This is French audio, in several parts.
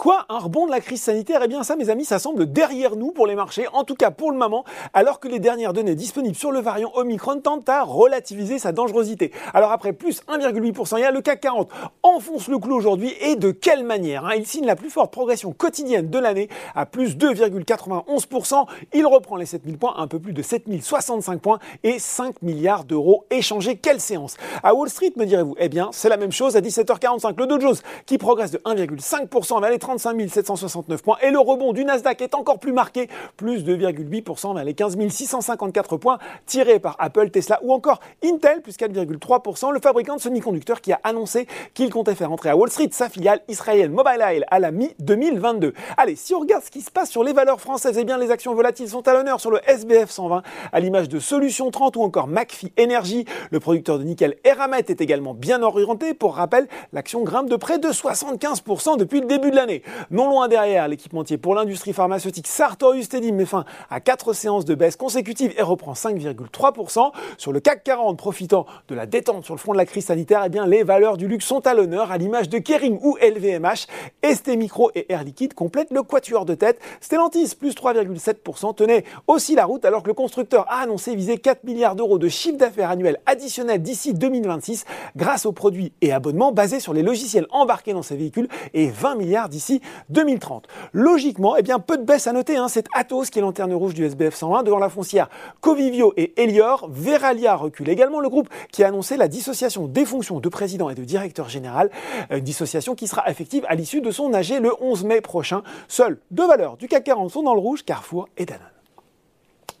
Quoi Un rebond de la crise sanitaire? Eh bien ça, mes amis, ça semble derrière nous pour les marchés, en tout cas pour le moment, alors que les dernières données disponibles sur le variant Omicron tentent à relativiser sa dangerosité. Alors après plus 1,8%, il y a le CAC 40 enfonce le clou aujourd'hui et de quelle manière hein? Il signe la plus forte progression quotidienne de l'année à plus 2,91%. Il reprend les 7000 points, un peu plus de 7065 points et 5 milliards d'euros échangés. Quelle séance À Wall Street, me direz-vous? Eh bien, c'est la même chose à 17h45. Le Dow Jones qui progresse de 1,5% vers les 35 769 points. Et le rebond du Nasdaq est encore plus marqué, plus de 2,8% vers les 15 654 points, tirés par Apple, Tesla ou encore Intel, plus 4,3%, le fabricant de semi-conducteurs qui a annoncé qu'il comptait faire entrer à Wall Street sa filiale israélienne Mobile à la mi-2022. Allez, si on regarde ce qui se passe sur les valeurs françaises, eh bien les actions volatiles sont à l'honneur sur le SBF 120, à l'image de Solution 30 ou encore McPhee Energy. Le producteur de nickel Eramet est également bien orienté. Pour rappel, l'action grimpe de près de 75% depuis le début de l'année. Non loin derrière, l'équipementier pour l'industrie pharmaceutique Sartorius Teddy met fin à 4 séances de baisse consécutives et reprend 5,3%. Sur le CAC 40, profitant de la détente sur le front de la crise sanitaire, eh bien, les valeurs du luxe sont à l'honneur, à l'image de Kering ou LVMH. ST Micro et Air Liquide complètent le quatuor de tête. Stellantis, plus 3,7%, tenait aussi la route alors que le constructeur a annoncé viser 4 milliards d'euros de chiffre d'affaires annuel additionnel d'ici 2026 grâce aux produits et abonnements basés sur les logiciels embarqués dans ces véhicules et 20 milliards d'ici 2030. Logiquement, eh bien, peu de baisse à noter. Hein. C'est Atos qui est lanterne rouge du SBF 120 devant la foncière Covivio et Elior. Veralia recule également, le groupe qui a annoncé la dissociation des fonctions de président et de directeur général. Euh, une dissociation qui sera effective à l'issue de son AG le 11 mai prochain. Seules deux valeurs du CAC 40 sont dans le rouge, Carrefour et Danone.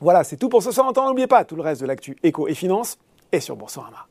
Voilà, c'est tout pour ce soir. En temps, n'oubliez pas, tout le reste de l'actu éco et finance est sur Boursorama.